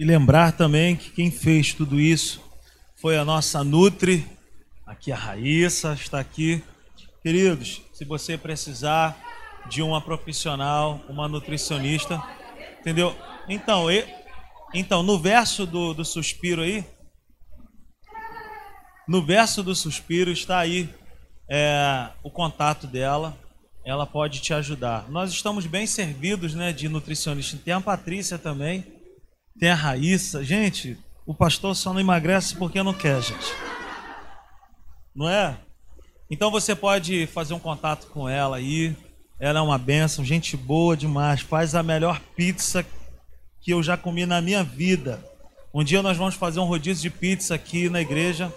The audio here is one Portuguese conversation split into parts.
E lembrar também que quem fez tudo isso foi a nossa Nutri, aqui a Raíssa está aqui. Queridos, se você precisar de uma profissional, uma nutricionista, entendeu? Então, e, então no verso do, do suspiro aí, no verso do suspiro está aí é, o contato dela. Ela pode te ajudar. Nós estamos bem servidos, né, de nutricionista. Tem a Patrícia também, tem a Raíssa. Gente, o pastor só não emagrece porque não quer, gente. Não é? Então você pode fazer um contato com ela aí. Ela é uma benção, gente boa demais. Faz a melhor pizza que eu já comi na minha vida. Um dia nós vamos fazer um rodízio de pizza aqui na igreja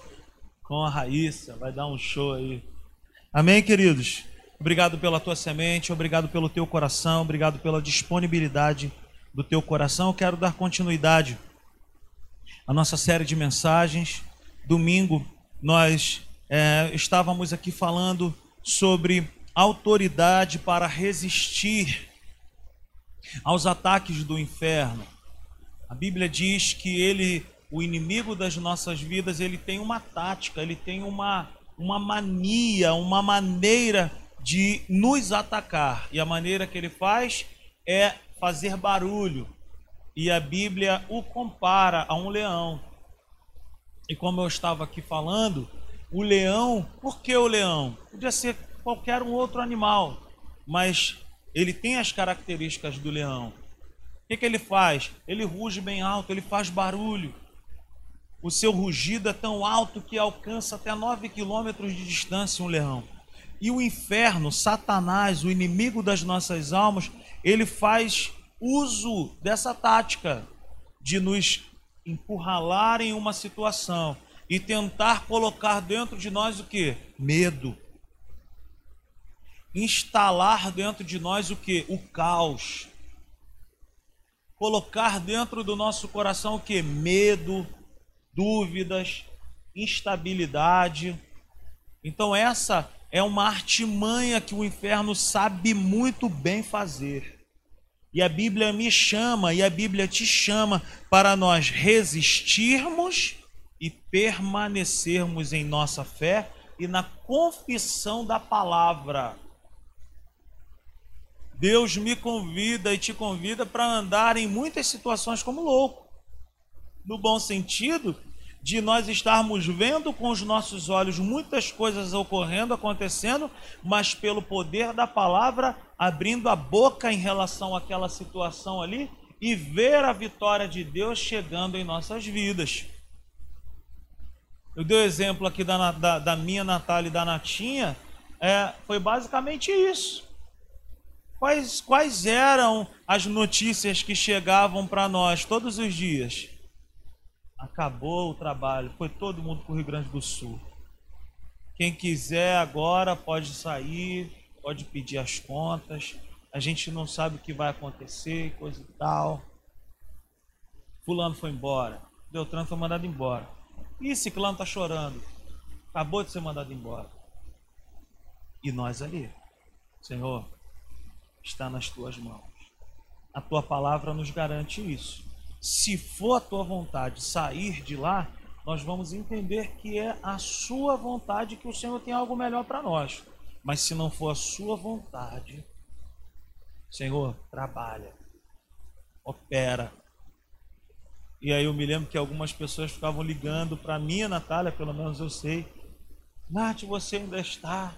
com a Raíssa. Vai dar um show aí. Amém, queridos? Obrigado pela tua semente, obrigado pelo teu coração, obrigado pela disponibilidade do teu coração. Eu quero dar continuidade à nossa série de mensagens. Domingo nós é, estávamos aqui falando sobre autoridade para resistir aos ataques do inferno. A Bíblia diz que ele, o inimigo das nossas vidas, ele tem uma tática, ele tem uma, uma mania, uma maneira de nos atacar. E a maneira que ele faz é fazer barulho. E a Bíblia o compara a um leão. E como eu estava aqui falando, o leão, por que o leão? Podia ser qualquer um outro animal, mas ele tem as características do leão. O que, que ele faz? Ele ruge bem alto, ele faz barulho. O seu rugido é tão alto que alcança até 9 quilômetros de distância um leão. E o inferno, Satanás, o inimigo das nossas almas, ele faz uso dessa tática de nos empurralar em uma situação e tentar colocar dentro de nós o que? Medo. Instalar dentro de nós o que? O caos. Colocar dentro do nosso coração o que? Medo, dúvidas, instabilidade. Então essa é uma artimanha que o inferno sabe muito bem fazer. E a Bíblia me chama e a Bíblia te chama para nós resistirmos e permanecermos em nossa fé e na confissão da palavra. Deus me convida e te convida para andar em muitas situações como louco. No bom sentido de nós estarmos vendo com os nossos olhos muitas coisas ocorrendo, acontecendo, mas pelo poder da palavra, abrindo a boca em relação àquela situação ali e ver a vitória de Deus chegando em nossas vidas. Eu dei o exemplo aqui da, da, da minha Natália e da Natinha, é, foi basicamente isso. Quais, quais eram as notícias que chegavam para nós todos os dias? Acabou o trabalho, foi todo mundo para o Rio Grande do Sul. Quem quiser agora pode sair, pode pedir as contas. A gente não sabe o que vai acontecer, coisa e tal. Fulano foi embora, Beltrano foi mandado embora. E Ciclano está chorando. Acabou de ser mandado embora. E nós ali, Senhor, está nas tuas mãos. A tua palavra nos garante isso. Se for a tua vontade sair de lá, nós vamos entender que é a sua vontade que o Senhor tem algo melhor para nós. Mas se não for a sua vontade, Senhor, trabalha, opera, e aí eu me lembro que algumas pessoas ficavam ligando para mim, Natália, pelo menos eu sei. Nath, você ainda está.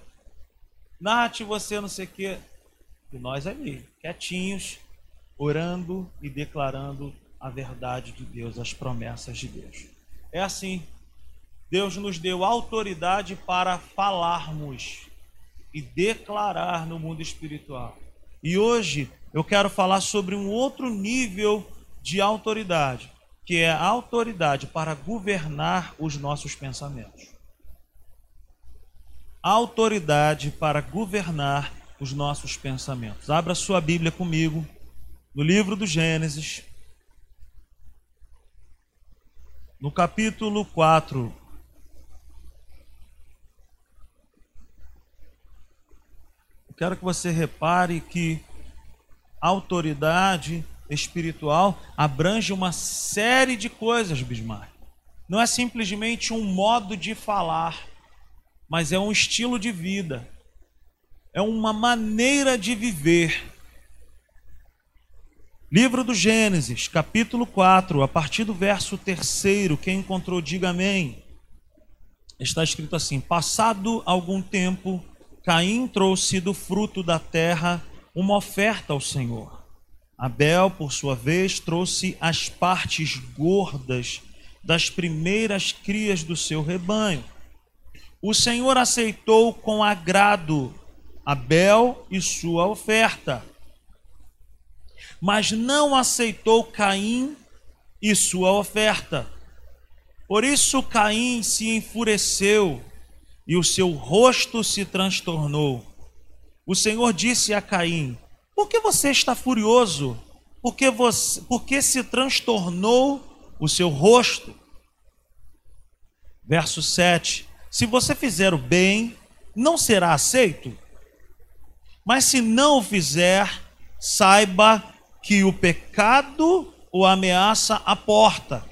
Nath, você não sei o quê. E nós ali, quietinhos, orando e declarando a verdade de Deus, as promessas de Deus. É assim. Deus nos deu autoridade para falarmos e declarar no mundo espiritual. E hoje eu quero falar sobre um outro nível de autoridade que é a autoridade para governar os nossos pensamentos. Autoridade para governar os nossos pensamentos. Abra sua Bíblia comigo no livro do Gênesis, no capítulo 4. Eu quero que você repare que autoridade espiritual abrange uma série de coisas, Bismarck. Não é simplesmente um modo de falar, mas é um estilo de vida, é uma maneira de viver. Livro do Gênesis, capítulo 4, a partir do verso 3, quem encontrou, diga amém. Está escrito assim: Passado algum tempo, Caim trouxe do fruto da terra uma oferta ao Senhor. Abel, por sua vez, trouxe as partes gordas das primeiras crias do seu rebanho. O Senhor aceitou com agrado Abel e sua oferta, mas não aceitou Caim e sua oferta. Por isso Caim se enfureceu e o seu rosto se transtornou. O Senhor disse a Caim: Por que você está furioso? Por que, você, por que se transtornou o seu rosto? Verso 7: Se você fizer o bem, não será aceito. Mas se não o fizer, saiba que o pecado o ameaça à porta.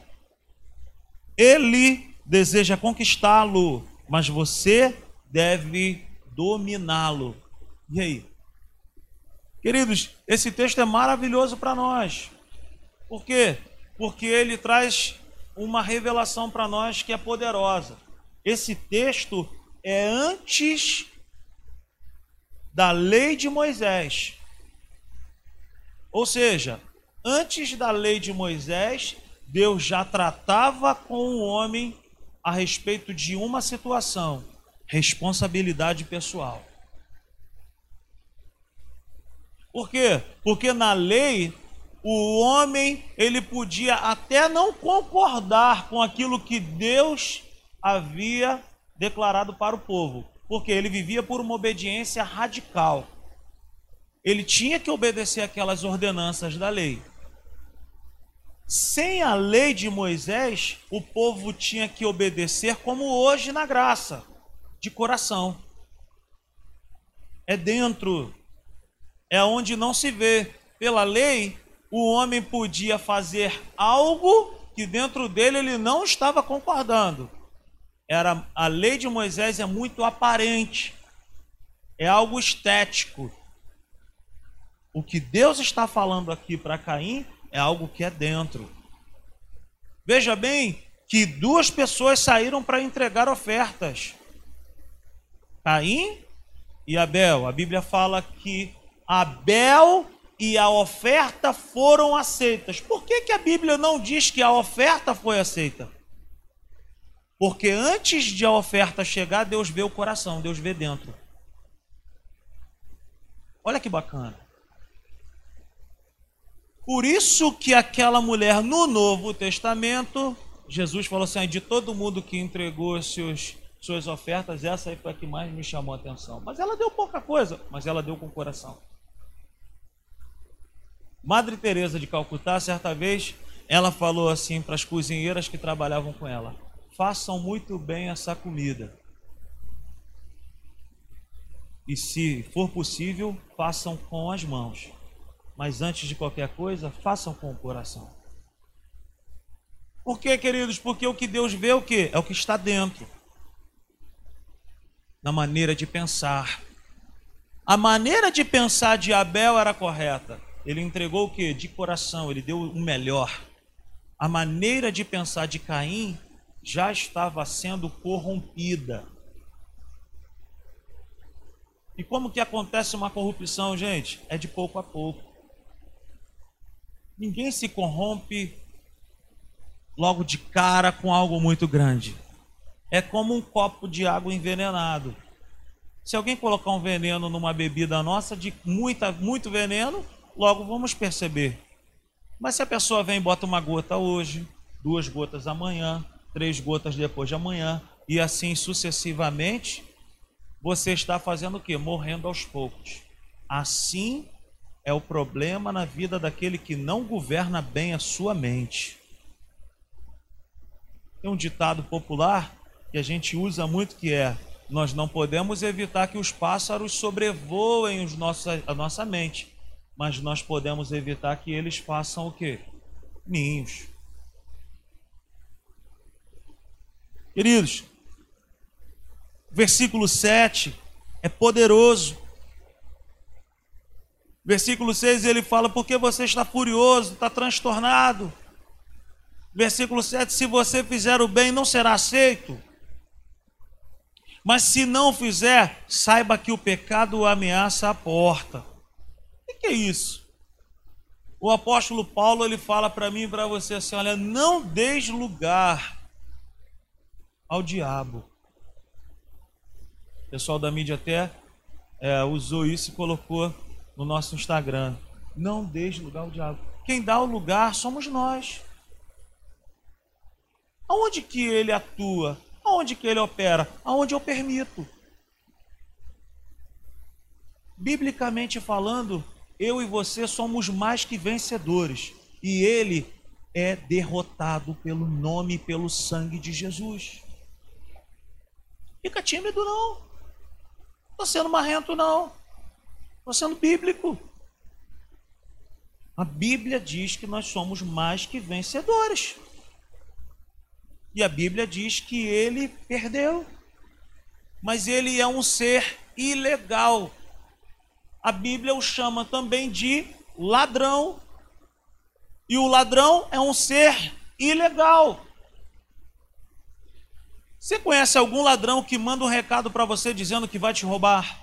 Ele deseja conquistá-lo, mas você deve dominá-lo. E aí? Queridos, esse texto é maravilhoso para nós. Por quê? Porque ele traz uma revelação para nós que é poderosa. Esse texto é antes da lei de Moisés. Ou seja, antes da lei de Moisés, Deus já tratava com o homem a respeito de uma situação: responsabilidade pessoal. Por quê? Porque na lei o homem ele podia até não concordar com aquilo que Deus havia declarado para o povo, porque ele vivia por uma obediência radical. Ele tinha que obedecer aquelas ordenanças da lei. Sem a lei de Moisés, o povo tinha que obedecer como hoje na graça, de coração. É dentro é onde não se vê. Pela lei, o homem podia fazer algo que dentro dele ele não estava concordando. Era a lei de Moisés é muito aparente. É algo estético. O que Deus está falando aqui para Caim é algo que é dentro. Veja bem que duas pessoas saíram para entregar ofertas. Caim e Abel. A Bíblia fala que Abel e a oferta foram aceitas. Por que, que a Bíblia não diz que a oferta foi aceita? Porque antes de a oferta chegar, Deus vê o coração, Deus vê dentro. Olha que bacana. Por isso que aquela mulher no Novo Testamento, Jesus falou assim: de todo mundo que entregou seus, suas ofertas, essa aí foi a que mais me chamou a atenção. Mas ela deu pouca coisa, mas ela deu com o coração. Madre Teresa de Calcutá, certa vez, ela falou assim para as cozinheiras que trabalhavam com ela: "Façam muito bem essa comida. E se for possível, façam com as mãos. Mas antes de qualquer coisa, façam com o coração." Por quê, queridos? Porque o que Deus vê é o que? É o que está dentro. Na maneira de pensar. A maneira de pensar de Abel era correta ele entregou o que? De coração, ele deu o melhor. A maneira de pensar de Caim já estava sendo corrompida. E como que acontece uma corrupção, gente? É de pouco a pouco. Ninguém se corrompe logo de cara com algo muito grande. É como um copo de água envenenado. Se alguém colocar um veneno numa bebida nossa de muita, muito veneno, logo vamos perceber. Mas se a pessoa vem e bota uma gota hoje, duas gotas amanhã, três gotas depois de amanhã, e assim sucessivamente, você está fazendo o que? Morrendo aos poucos. Assim é o problema na vida daquele que não governa bem a sua mente. Tem um ditado popular que a gente usa muito que é: nós não podemos evitar que os pássaros sobrevoem os nossos, a nossa mente, mas nós podemos evitar que eles façam o quê? Ninhos. Queridos, versículo 7 é poderoso. Versículo 6 ele fala: Porque você está furioso, está transtornado. Versículo 7: Se você fizer o bem, não será aceito. Mas se não fizer, saiba que o pecado ameaça a porta. O que é isso? O apóstolo Paulo ele fala para mim e para você assim: olha, não deis lugar ao diabo. O pessoal da mídia até é, usou isso e colocou no nosso Instagram. Não deixe lugar ao diabo. Quem dá o lugar somos nós. Aonde que ele atua? Aonde que ele opera? Aonde eu permito. Biblicamente falando, eu e você somos mais que vencedores. E ele é derrotado pelo nome e pelo sangue de Jesus. Fica tímido, não. Estou sendo marrento, não. Estou sendo bíblico. A Bíblia diz que nós somos mais que vencedores. E a Bíblia diz que ele perdeu. Mas ele é um ser ilegal. A Bíblia o chama também de ladrão. E o ladrão é um ser ilegal. Você conhece algum ladrão que manda um recado para você dizendo que vai te roubar?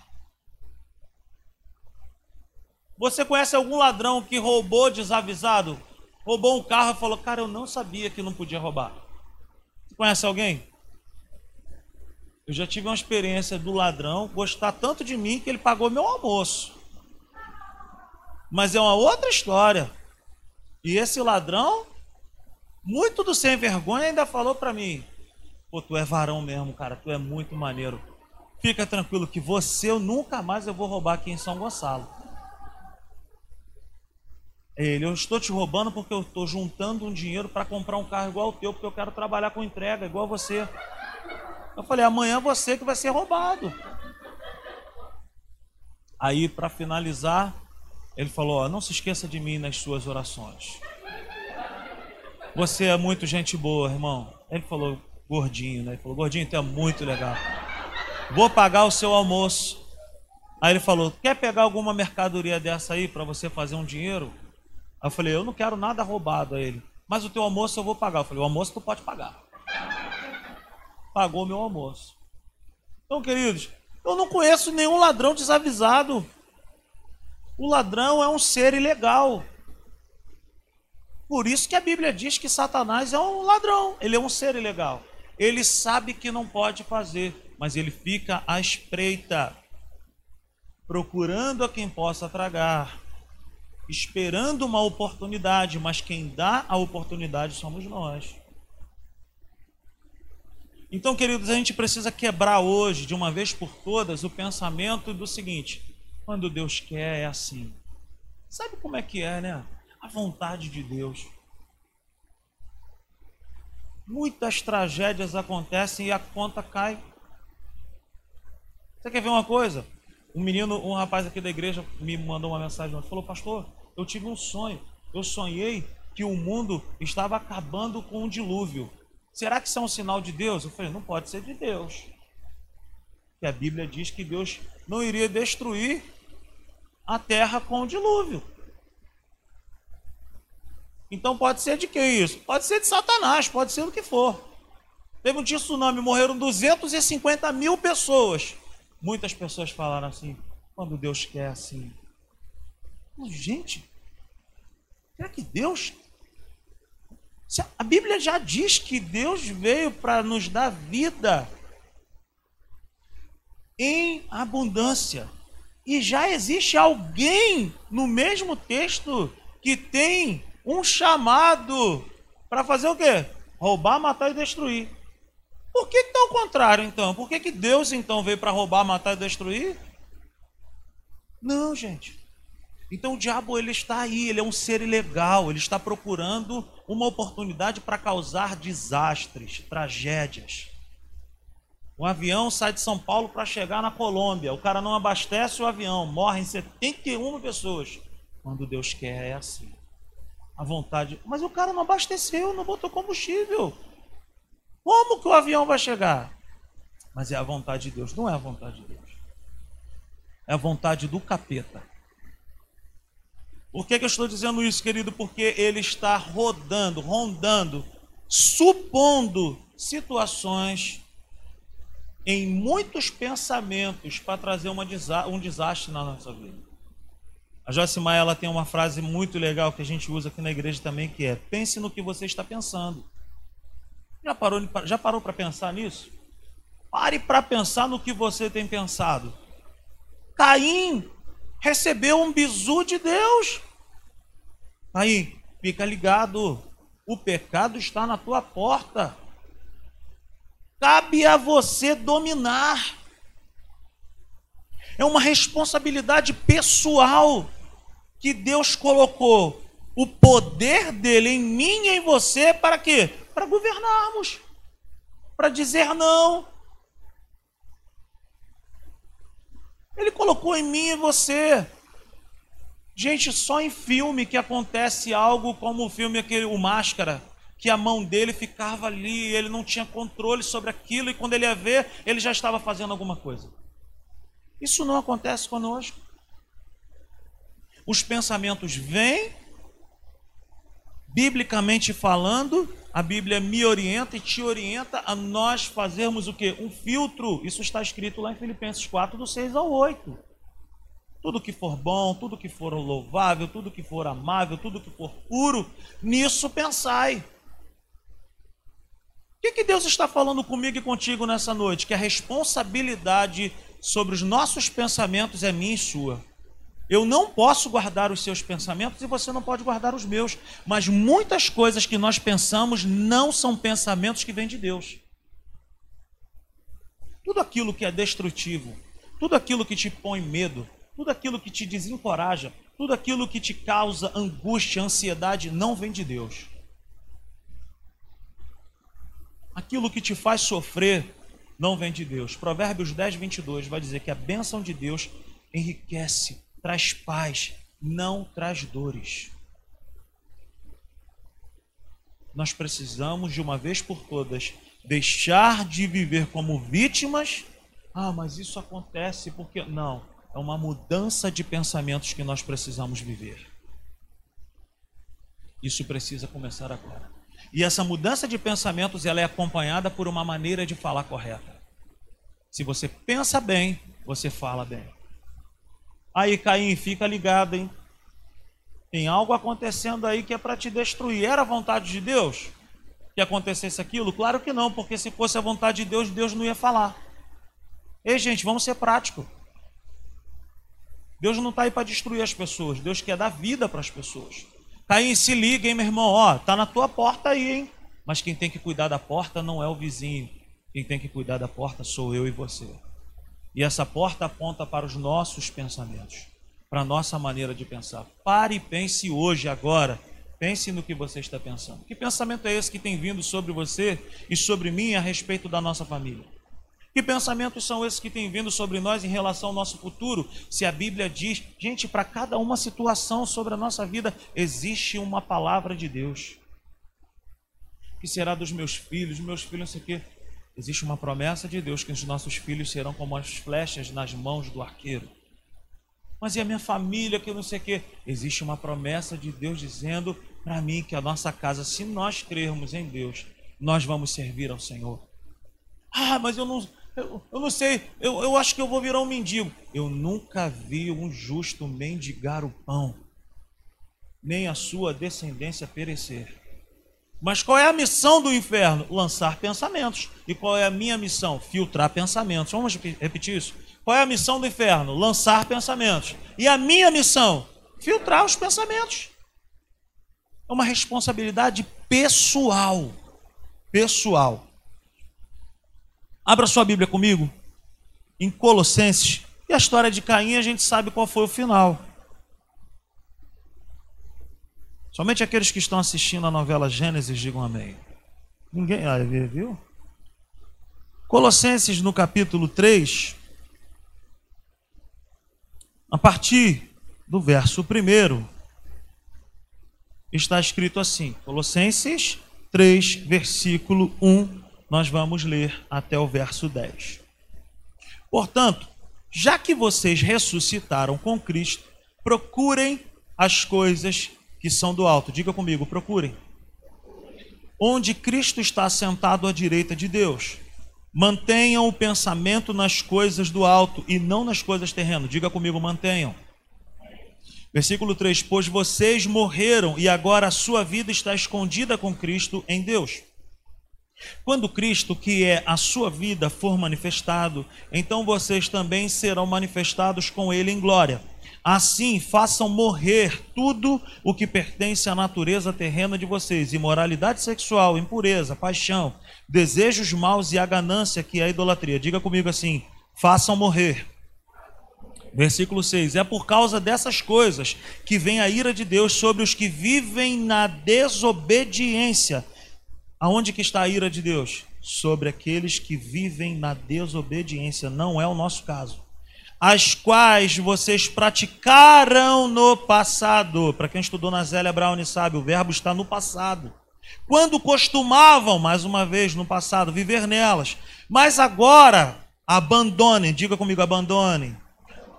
Você conhece algum ladrão que roubou desavisado? Roubou um carro e falou: Cara, eu não sabia que não podia roubar. Você conhece alguém? Eu já tive uma experiência do ladrão gostar tanto de mim que ele pagou meu almoço. Mas é uma outra história. E esse ladrão, muito do sem vergonha, ainda falou para mim: Pô, tu é varão mesmo, cara, tu é muito maneiro. Fica tranquilo que você eu nunca mais eu vou roubar aqui em São Gonçalo. Ele, eu estou te roubando porque eu estou juntando um dinheiro para comprar um carro igual o teu, porque eu quero trabalhar com entrega, igual você. Eu falei, amanhã você que vai ser roubado. Aí, para finalizar, ele falou: não se esqueça de mim nas suas orações. Você é muito gente boa, irmão. Ele falou, gordinho, né? Ele falou, gordinho, tu é muito legal. Vou pagar o seu almoço. Aí ele falou: quer pegar alguma mercadoria dessa aí para você fazer um dinheiro? Aí eu falei, eu não quero nada roubado a ele. Mas o teu almoço eu vou pagar. Eu falei, o almoço tu pode pagar. Pagou meu almoço. Então, queridos, eu não conheço nenhum ladrão desavisado. O ladrão é um ser ilegal. Por isso que a Bíblia diz que Satanás é um ladrão, ele é um ser ilegal. Ele sabe que não pode fazer, mas ele fica à espreita, procurando a quem possa tragar esperando uma oportunidade, mas quem dá a oportunidade somos nós. Então, queridos, a gente precisa quebrar hoje, de uma vez por todas, o pensamento do seguinte: quando Deus quer, é assim. Sabe como é que é, né? A vontade de Deus. Muitas tragédias acontecem e a conta cai. Você quer ver uma coisa? Um menino, um rapaz aqui da igreja me mandou uma mensagem, falou, pastor, eu tive um sonho. Eu sonhei que o mundo estava acabando com o dilúvio. Será que isso é um sinal de Deus? Eu falei, não pode ser de Deus. Que a Bíblia diz que Deus não iria destruir a terra com o dilúvio. Então pode ser de quem isso? Pode ser de Satanás, pode ser do que for. Teve um tsunami, morreram 250 mil pessoas. Muitas pessoas falaram assim: quando Deus quer assim, Gente, será que Deus. A Bíblia já diz que Deus veio para nos dar vida em abundância. E já existe alguém no mesmo texto que tem um chamado para fazer o quê? Roubar, matar e destruir. Por que está ao contrário, então? Por que, que Deus, então, veio para roubar, matar e destruir? Não, gente. Então o diabo ele está aí, ele é um ser ilegal, ele está procurando uma oportunidade para causar desastres, tragédias. Um avião sai de São Paulo para chegar na Colômbia, o cara não abastece o avião, morrem 71 pessoas. Quando Deus quer é assim. A vontade. Mas o cara não abasteceu, não botou combustível. Como que o avião vai chegar? Mas é a vontade de Deus, não é a vontade de Deus. É a vontade do capeta. Por que, que eu estou dizendo isso, querido? Porque ele está rodando, rondando, supondo situações em muitos pensamentos para trazer uma, um desastre na nossa vida. A Maia, ela tem uma frase muito legal que a gente usa aqui na igreja também, que é: pense no que você está pensando. Já parou, já parou para pensar nisso? Pare para pensar no que você tem pensado. Caim recebeu um bizu de Deus. Caim, fica ligado. O pecado está na tua porta. Cabe a você dominar. É uma responsabilidade pessoal que Deus colocou o poder dele em mim e em você para quê? Para governarmos. Para dizer não. Ele colocou em mim e você. Gente, só em filme que acontece algo como o filme aquele, o Máscara que a mão dele ficava ali, ele não tinha controle sobre aquilo, e quando ele ia ver, ele já estava fazendo alguma coisa. Isso não acontece conosco. Os pensamentos vêm, biblicamente falando, a Bíblia me orienta e te orienta a nós fazermos o que? Um filtro. Isso está escrito lá em Filipenses 4, do 6 ao 8. Tudo que for bom, tudo que for louvável, tudo que for amável, tudo que for puro, nisso pensai. O que, que Deus está falando comigo e contigo nessa noite? Que a responsabilidade sobre os nossos pensamentos é minha e sua. Eu não posso guardar os seus pensamentos e você não pode guardar os meus. Mas muitas coisas que nós pensamos não são pensamentos que vêm de Deus. Tudo aquilo que é destrutivo, tudo aquilo que te põe medo, tudo aquilo que te desencoraja, tudo aquilo que te causa angústia, ansiedade, não vem de Deus aquilo que te faz sofrer não vem de Deus. Provérbios 10, 22 vai dizer que a bênção de Deus enriquece, traz paz, não traz dores. Nós precisamos, de uma vez por todas, deixar de viver como vítimas. Ah, mas isso acontece porque. Não, é uma mudança de pensamentos que nós precisamos viver. Isso precisa começar agora. E essa mudança de pensamentos ela é acompanhada por uma maneira de falar correta. Se você pensa bem, você fala bem. Aí, Caim, fica ligado, hein? Tem algo acontecendo aí que é para te destruir. Era a vontade de Deus que acontecesse aquilo? Claro que não, porque se fosse a vontade de Deus, Deus não ia falar. Ei, gente, vamos ser práticos. Deus não está aí para destruir as pessoas, Deus quer dar vida para as pessoas. Caim, se liga, hein, meu irmão? Ó, tá na tua porta aí, hein? Mas quem tem que cuidar da porta não é o vizinho. Quem tem que cuidar da porta sou eu e você. E essa porta aponta para os nossos pensamentos, para a nossa maneira de pensar. Pare e pense hoje, agora. Pense no que você está pensando. Que pensamento é esse que tem vindo sobre você e sobre mim a respeito da nossa família? Que pensamentos são esses que têm vindo sobre nós em relação ao nosso futuro? Se a Bíblia diz, gente, para cada uma situação sobre a nossa vida, existe uma palavra de Deus. Que será dos meus filhos? Meus filhos, não sei o quê. Existe uma promessa de Deus que os nossos filhos serão como as flechas nas mãos do arqueiro. Mas e a minha família, que não sei o quê? Existe uma promessa de Deus dizendo para mim que a nossa casa, se nós crermos em Deus, nós vamos servir ao Senhor. Ah, mas eu não, eu, eu não sei, eu, eu acho que eu vou virar um mendigo. Eu nunca vi um justo mendigar o pão, nem a sua descendência perecer. Mas qual é a missão do inferno? Lançar pensamentos. E qual é a minha missão? Filtrar pensamentos. Vamos repetir isso? Qual é a missão do inferno? Lançar pensamentos. E a minha missão? Filtrar os pensamentos. É uma responsabilidade pessoal. Pessoal. Abra sua Bíblia comigo em Colossenses. E a história de Caim a gente sabe qual foi o final. Somente aqueles que estão assistindo a novela Gênesis digam amém. Ninguém. Ah, viu? Colossenses no capítulo 3, a partir do verso 1. está escrito assim, Colossenses 3, versículo 1, nós vamos ler até o verso 10. Portanto, já que vocês ressuscitaram com Cristo, procurem as coisas que são do alto. Diga comigo, procurem. Onde Cristo está sentado à direita de Deus. Mantenham o pensamento nas coisas do alto e não nas coisas terrenas. Diga comigo, mantenham. Versículo 3: Pois vocês morreram e agora a sua vida está escondida com Cristo em Deus. Quando Cristo, que é a sua vida, for manifestado, então vocês também serão manifestados com Ele em glória. Assim, façam morrer tudo o que pertence à natureza terrena de vocês: imoralidade sexual, impureza, paixão, desejos maus e a ganância, que é a idolatria. Diga comigo assim: façam morrer Versículo 6: É por causa dessas coisas que vem a ira de Deus sobre os que vivem na desobediência. Aonde que está a ira de Deus? Sobre aqueles que vivem na desobediência. Não é o nosso caso. As quais vocês praticaram no passado. Para quem estudou na Zélia Brown sabe, o verbo está no passado. Quando costumavam, mais uma vez, no passado, viver nelas. Mas agora, abandonem, diga comigo, abandonem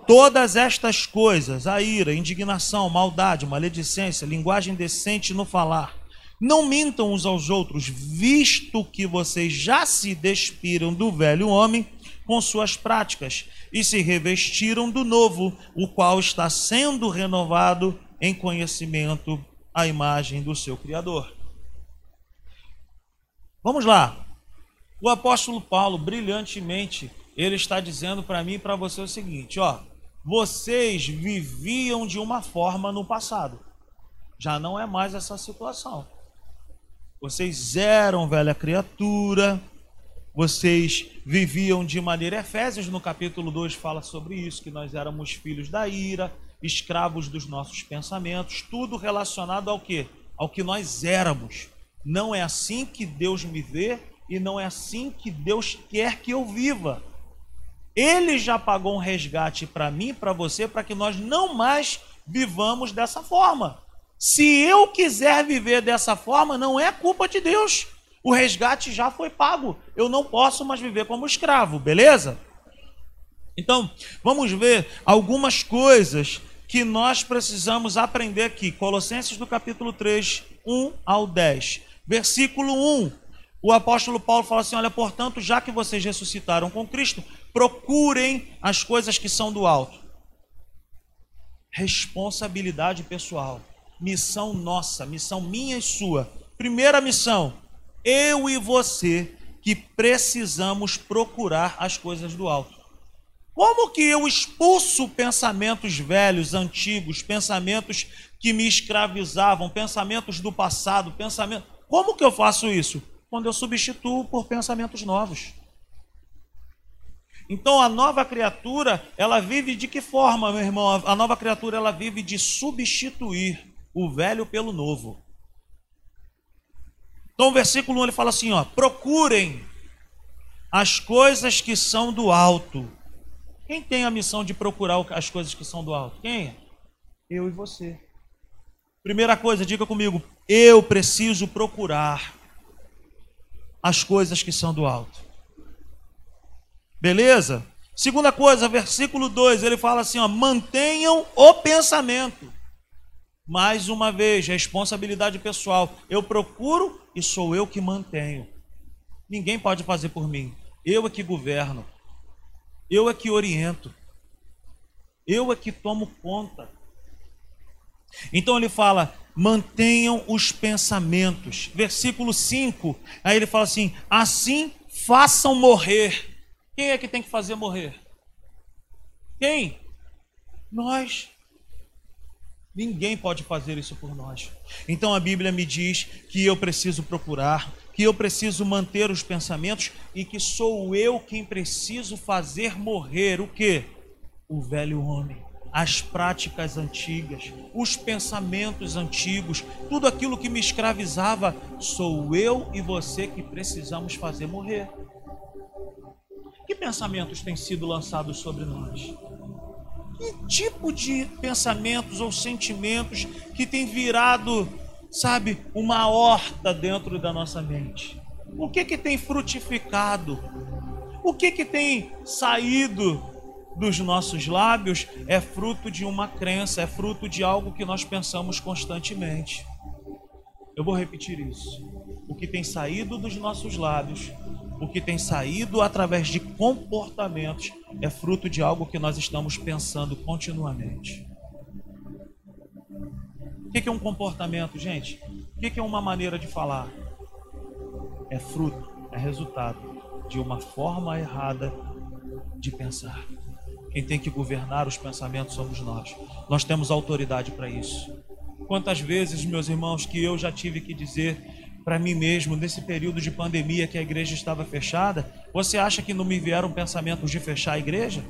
Todas estas coisas, a ira, indignação, maldade, maledicência, linguagem decente no falar, não mintam uns aos outros, visto que vocês já se despiram do velho homem com suas práticas e se revestiram do novo, o qual está sendo renovado em conhecimento à imagem do seu Criador. Vamos lá. O apóstolo Paulo, brilhantemente, ele está dizendo para mim e para você o seguinte: ó, vocês viviam de uma forma no passado. Já não é mais essa situação. Vocês eram velha criatura, vocês viviam de maneira. Efésios, no capítulo 2, fala sobre isso: que nós éramos filhos da ira, escravos dos nossos pensamentos, tudo relacionado ao que? Ao que nós éramos. Não é assim que Deus me vê e não é assim que Deus quer que eu viva. Ele já pagou um resgate para mim para você para que nós não mais vivamos dessa forma. Se eu quiser viver dessa forma, não é culpa de Deus. O resgate já foi pago. Eu não posso mais viver como escravo, beleza? Então, vamos ver algumas coisas que nós precisamos aprender aqui. Colossenses do capítulo 3, 1 ao 10. Versículo 1. O apóstolo Paulo fala assim: Olha, portanto, já que vocês ressuscitaram com Cristo, procurem as coisas que são do alto. Responsabilidade pessoal, missão nossa, missão minha e sua. Primeira missão, eu e você que precisamos procurar as coisas do alto. Como que eu expulso pensamentos velhos, antigos, pensamentos que me escravizavam, pensamentos do passado, pensamento. Como que eu faço isso? Quando eu substituo por pensamentos novos. Então a nova criatura, ela vive de que forma, meu irmão? A nova criatura ela vive de substituir o velho pelo novo. Então o versículo 1 ele fala assim, ó: "Procurem as coisas que são do alto". Quem tem a missão de procurar as coisas que são do alto? Quem? Eu e você. Primeira coisa, diga comigo, eu preciso procurar as coisas que são do alto. Beleza? Segunda coisa, versículo 2, ele fala assim: ó, mantenham o pensamento. Mais uma vez, responsabilidade pessoal. Eu procuro e sou eu que mantenho. Ninguém pode fazer por mim. Eu é que governo. Eu é que oriento. Eu é que tomo conta. Então ele fala: mantenham os pensamentos. Versículo 5, aí ele fala assim: assim façam morrer quem é que tem que fazer morrer? Quem? Nós. Ninguém pode fazer isso por nós. Então a Bíblia me diz que eu preciso procurar, que eu preciso manter os pensamentos e que sou eu quem preciso fazer morrer o que? O velho homem, as práticas antigas, os pensamentos antigos, tudo aquilo que me escravizava, sou eu e você que precisamos fazer morrer. Que pensamentos têm sido lançados sobre nós? Que tipo de pensamentos ou sentimentos que têm virado sabe, uma horta dentro da nossa mente. O que que tem frutificado? O que que tem saído dos nossos lábios é fruto de uma crença, é fruto de algo que nós pensamos constantemente. Eu vou repetir isso. O que tem saído dos nossos lábios, o que tem saído através de comportamentos, é fruto de algo que nós estamos pensando continuamente. O que é um comportamento, gente? O que é uma maneira de falar? É fruto, é resultado de uma forma errada de pensar. Quem tem que governar os pensamentos somos nós. Nós temos autoridade para isso. Quantas vezes, meus irmãos, que eu já tive que dizer para mim mesmo, nesse período de pandemia que a igreja estava fechada, você acha que não me vieram pensamentos de fechar a igreja?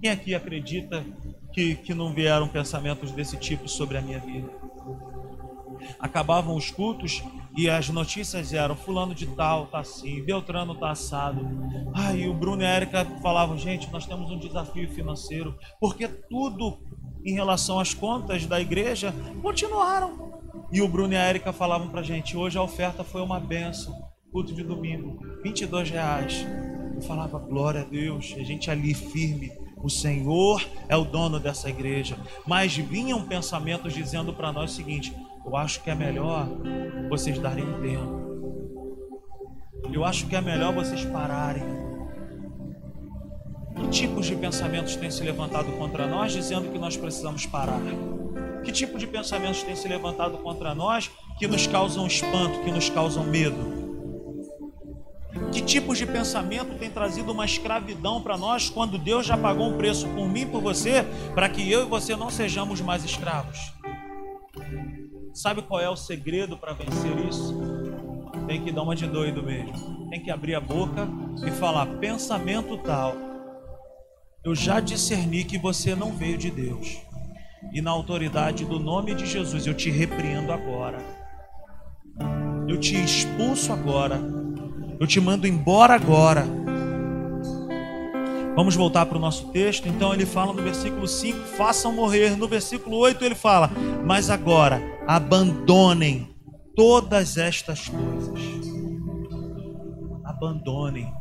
Quem aqui acredita que, que não vieram pensamentos desse tipo sobre a minha vida? Acabavam os cultos e as notícias eram fulano de tal tá assim, Beltrano tá assado. Ai, o Bruno e a Erika falavam, gente, nós temos um desafio financeiro, porque tudo em relação às contas da igreja continuaram. E o Bruno e a Erika falavam pra gente, hoje a oferta foi uma benção, culto de domingo, 22 reais. Eu falava, glória a Deus, a gente ali firme, o Senhor é o dono dessa igreja. Mas vinham pensamentos dizendo para nós o seguinte: eu acho que é melhor vocês darem um tempo. Eu acho que é melhor vocês pararem. Que tipos de pensamentos têm se levantado contra nós dizendo que nós precisamos parar? Que tipo de pensamentos têm se levantado contra nós que nos causam espanto, que nos causam medo? Que tipos de pensamento tem trazido uma escravidão para nós quando Deus já pagou um preço por mim por você para que eu e você não sejamos mais escravos? Sabe qual é o segredo para vencer isso? Tem que dar uma de doido mesmo. Tem que abrir a boca e falar: pensamento tal. Eu já discerni que você não veio de Deus. E na autoridade do nome de Jesus, eu te repreendo agora. Eu te expulso agora. Eu te mando embora agora. Vamos voltar para o nosso texto. Então ele fala no versículo 5: façam morrer. No versículo 8 ele fala: mas agora abandonem todas estas coisas. Abandonem.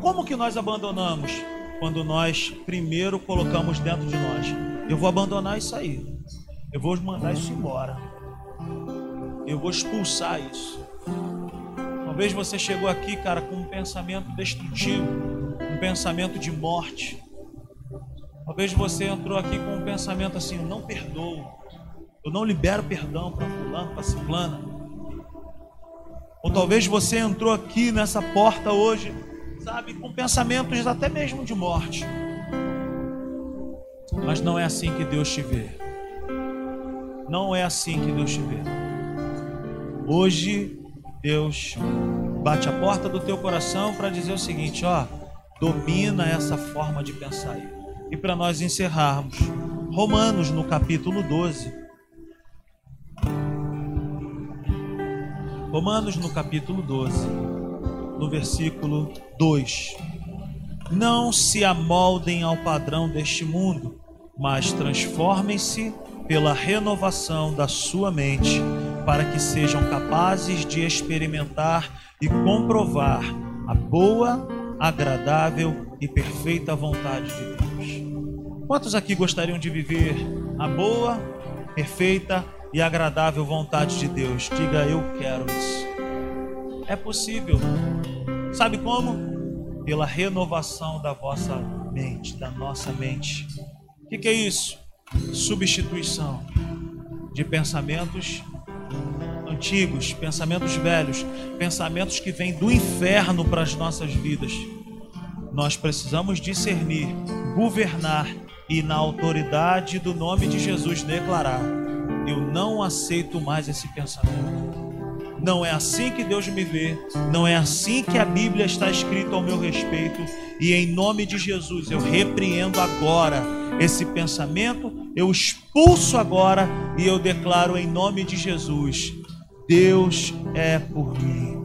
Como que nós abandonamos? Quando nós primeiro colocamos dentro de nós: eu vou abandonar isso aí. Eu vou mandar isso embora. Eu vou expulsar isso. Talvez você chegou aqui, cara, com um pensamento destrutivo um pensamento de morte. Talvez você entrou aqui com um pensamento assim: eu não perdoo, eu não libero perdão para fulano, para ciclana. Ou talvez você entrou aqui nessa porta hoje, sabe, com pensamentos até mesmo de morte. Mas não é assim que Deus te vê. Não é assim que Deus te vê. Hoje Deus bate a porta do teu coração para dizer o seguinte, ó, domina essa forma de pensar. E para nós encerrarmos, Romanos no capítulo 12. Romanos no capítulo 12, no versículo 2. Não se amoldem ao padrão deste mundo, mas transformem-se pela renovação da sua mente, para que sejam capazes de experimentar e comprovar a boa, agradável e perfeita vontade de Deus. Quantos aqui gostariam de viver a boa, perfeita e agradável vontade de Deus? Diga, eu quero isso. É possível. Sabe como? Pela renovação da vossa mente, da nossa mente. O que, que é isso? Substituição de pensamentos antigos, pensamentos velhos, pensamentos que vêm do inferno para as nossas vidas. Nós precisamos discernir, governar e, na autoridade do nome de Jesus, declarar: Eu não aceito mais esse pensamento. Não é assim que Deus me vê, não é assim que a Bíblia está escrita ao meu respeito, e em nome de Jesus eu repreendo agora esse pensamento, eu expulso agora e eu declaro em nome de Jesus: Deus é por mim.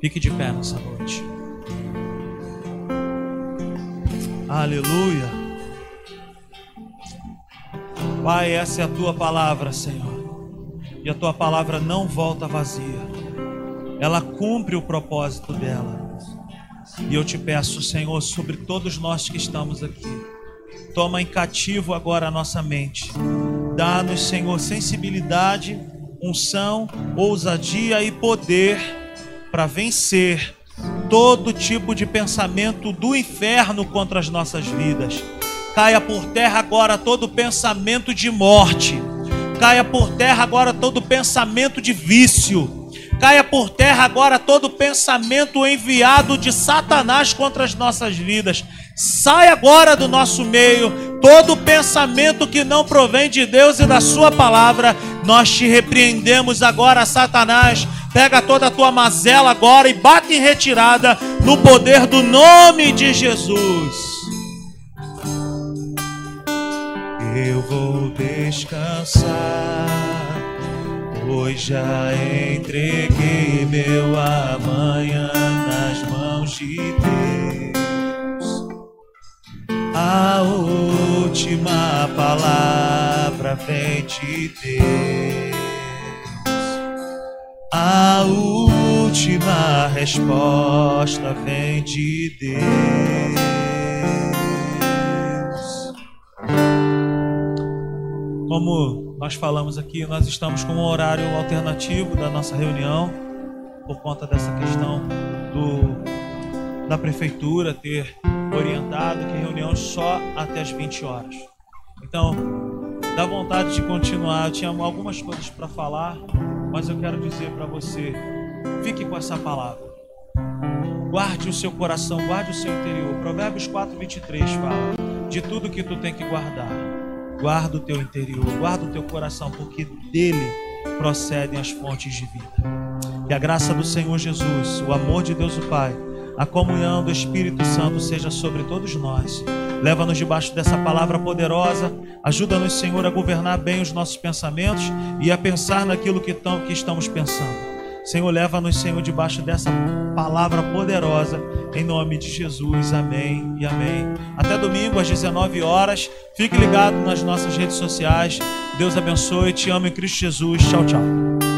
Fique de pé nessa noite. Aleluia. Pai, essa é a tua palavra, Senhor. E a tua palavra não volta vazia. Ela cumpre o propósito dela. E eu te peço, Senhor, sobre todos nós que estamos aqui, toma em cativo agora a nossa mente. Dá-nos, Senhor, sensibilidade, unção, ousadia e poder para vencer todo tipo de pensamento do inferno contra as nossas vidas. Caia por terra agora todo pensamento de morte. Caia por terra agora todo pensamento de vício. Caia por terra agora todo pensamento enviado de Satanás contra as nossas vidas. Sai agora do nosso meio todo pensamento que não provém de Deus e da Sua palavra. Nós te repreendemos agora, Satanás. Pega toda a tua mazela agora e bate em retirada no poder do nome de Jesus. Descansar, pois já entreguei meu amanhã nas mãos de Deus. A última palavra vem de Deus. A última resposta vem de Deus. Como nós falamos aqui, nós estamos com um horário alternativo da nossa reunião, por conta dessa questão do, da prefeitura ter orientado que reunião só até as 20 horas. Então, dá vontade de continuar. Eu tinha algumas coisas para falar, mas eu quero dizer para você: fique com essa palavra. Guarde o seu coração, guarde o seu interior. Provérbios 4, 23 fala: De tudo que tu tem que guardar Guarda o teu interior, guarda o teu coração, porque dele procedem as fontes de vida. Que a graça do Senhor Jesus, o amor de Deus o Pai, a comunhão do Espírito Santo seja sobre todos nós. Leva-nos debaixo dessa palavra poderosa. Ajuda-nos, Senhor, a governar bem os nossos pensamentos e a pensar naquilo que, que estamos pensando. Senhor, leva-nos, Senhor, debaixo dessa palavra poderosa, em nome de Jesus. Amém e amém. Até domingo às 19 horas. Fique ligado nas nossas redes sociais. Deus abençoe. Te amo em Cristo Jesus. Tchau, tchau.